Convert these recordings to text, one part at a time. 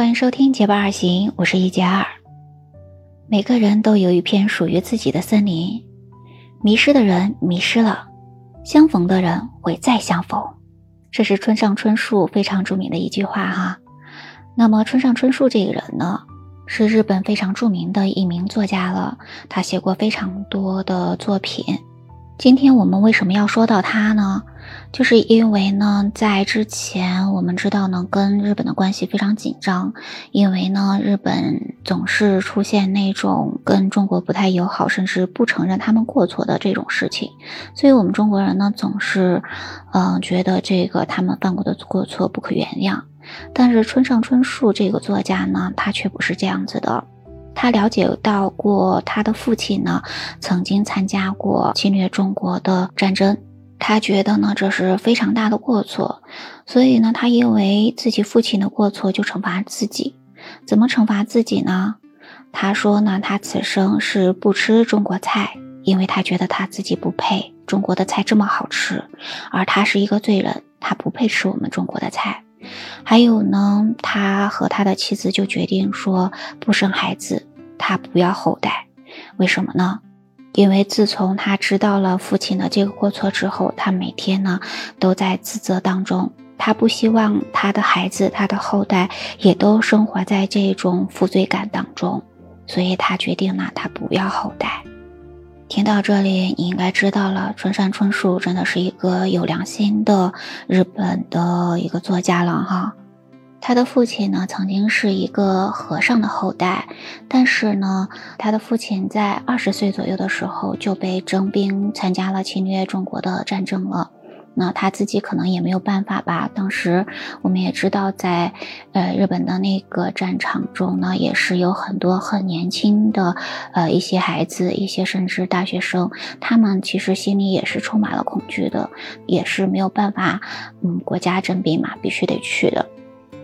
欢迎收听《结伴而行》，我是一加二。每个人都有一片属于自己的森林，迷失的人迷失了，相逢的人会再相逢。这是村上春树非常著名的一句话哈。那么村上春树这个人呢，是日本非常著名的一名作家了，他写过非常多的作品。今天我们为什么要说到他呢？就是因为呢，在之前我们知道呢，跟日本的关系非常紧张，因为呢，日本总是出现那种跟中国不太友好，甚至不承认他们过错的这种事情，所以我们中国人呢，总是，嗯，觉得这个他们犯过的过错不可原谅。但是村上春树这个作家呢，他却不是这样子的。他了解到过他的父亲呢，曾经参加过侵略中国的战争，他觉得呢这是非常大的过错，所以呢他因为自己父亲的过错就惩罚自己，怎么惩罚自己呢？他说呢他此生是不吃中国菜，因为他觉得他自己不配，中国的菜这么好吃，而他是一个罪人，他不配吃我们中国的菜。还有呢，他和他的妻子就决定说不生孩子。他不要后代，为什么呢？因为自从他知道了父亲的这个过错之后，他每天呢都在自责当中。他不希望他的孩子、他的后代也都生活在这种负罪感当中，所以他决定呢，他不要后代。听到这里，你应该知道了，春山春树真的是一个有良心的日本的一个作家了哈。他的父亲呢，曾经是一个和尚的后代，但是呢，他的父亲在二十岁左右的时候就被征兵参加了侵略中国的战争了。那他自己可能也没有办法吧。当时我们也知道，在呃日本的那个战场中呢，也是有很多很年轻的呃一些孩子，一些甚至大学生，他们其实心里也是充满了恐惧的，也是没有办法，嗯，国家征兵嘛，必须得去的。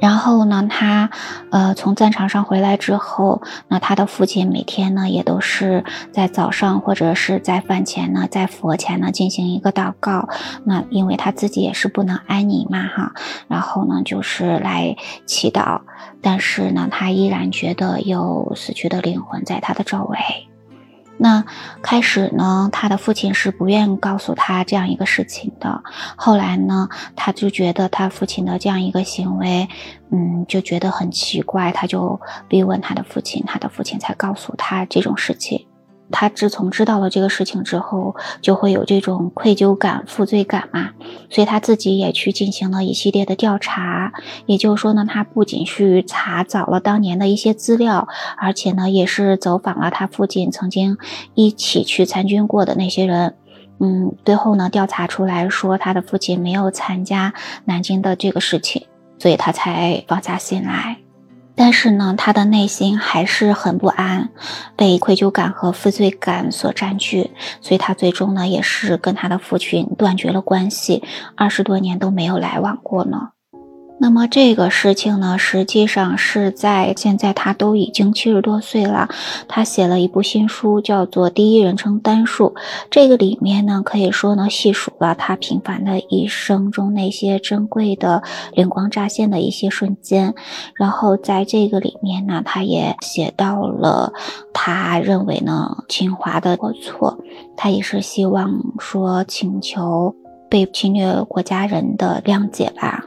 然后呢，他，呃，从战场上回来之后，那他的父亲每天呢，也都是在早上或者是在饭前呢，在佛前呢进行一个祷告。那因为他自己也是不能安宁嘛，哈，然后呢，就是来祈祷。但是呢，他依然觉得有死去的灵魂在他的周围。那开始呢，他的父亲是不愿告诉他这样一个事情的。后来呢，他就觉得他父亲的这样一个行为，嗯，就觉得很奇怪，他就逼问他的父亲，他的父亲才告诉他这种事情。他自从知道了这个事情之后，就会有这种愧疚感、负罪感嘛，所以他自己也去进行了一系列的调查。也就是说呢，他不仅去查找了当年的一些资料，而且呢，也是走访了他父亲曾经一起去参军过的那些人。嗯，最后呢，调查出来说他的父亲没有参加南京的这个事情，所以他才放下心来。但是呢，他的内心还是很不安，被愧疚感和负罪感所占据，所以他最终呢，也是跟他的父亲断绝了关系，二十多年都没有来往过呢。那么这个事情呢，实际上是在现在他都已经七十多岁了，他写了一部新书，叫做《第一人称单数》。这个里面呢，可以说呢，细数了他平凡的一生中那些珍贵的、灵光乍现的一些瞬间。然后在这个里面呢，他也写到了他认为呢，清华的过错，他也是希望说请求被侵略国家人的谅解吧。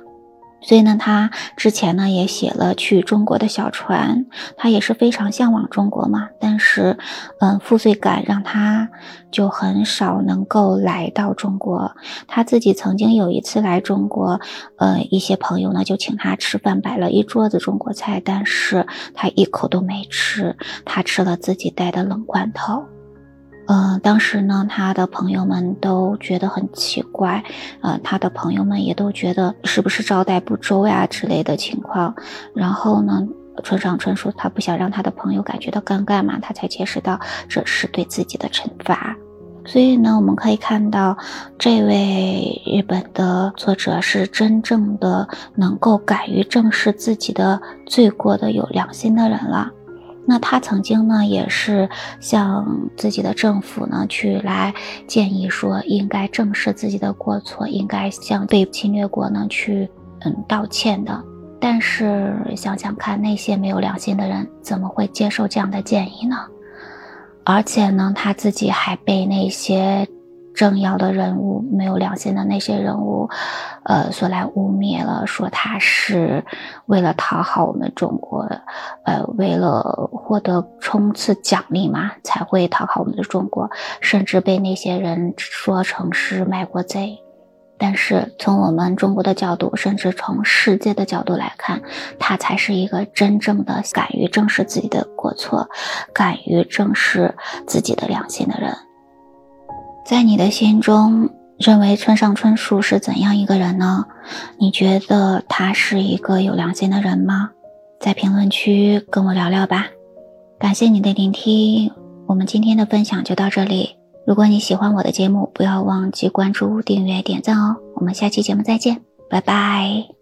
所以呢，他之前呢也写了去中国的小船，他也是非常向往中国嘛。但是，嗯，负罪感让他就很少能够来到中国。他自己曾经有一次来中国，呃，一些朋友呢就请他吃饭，摆了一桌子中国菜，但是他一口都没吃，他吃了自己带的冷罐头。嗯，当时呢，他的朋友们都觉得很奇怪，呃，他的朋友们也都觉得是不是招待不周呀之类的情况。然后呢，村上春树他不想让他的朋友感觉到尴尬嘛，他才解释到这是对自己的惩罚。所以呢，我们可以看到，这位日本的作者是真正的能够敢于正视自己的罪过的有良心的人了。那他曾经呢，也是向自己的政府呢去来建议说，应该正视自己的过错，应该向被侵略国呢去嗯道歉的。但是想想看，那些没有良心的人怎么会接受这样的建议呢？而且呢，他自己还被那些政要的人物、没有良心的那些人物，呃，所来污蔑了，说他是为了讨好我们中国，呃，为了获得冲刺奖励嘛，才会讨好我们的中国，甚至被那些人说成是卖国贼。但是从我们中国的角度，甚至从世界的角度来看，他才是一个真正的敢于正视自己的过错、敢于正视自己的良心的人。在你的心中，认为村上春树是怎样一个人呢？你觉得他是一个有良心的人吗？在评论区跟我聊聊吧。感谢你的聆听，我们今天的分享就到这里。如果你喜欢我的节目，不要忘记关注、订阅、点赞哦！我们下期节目再见，拜拜。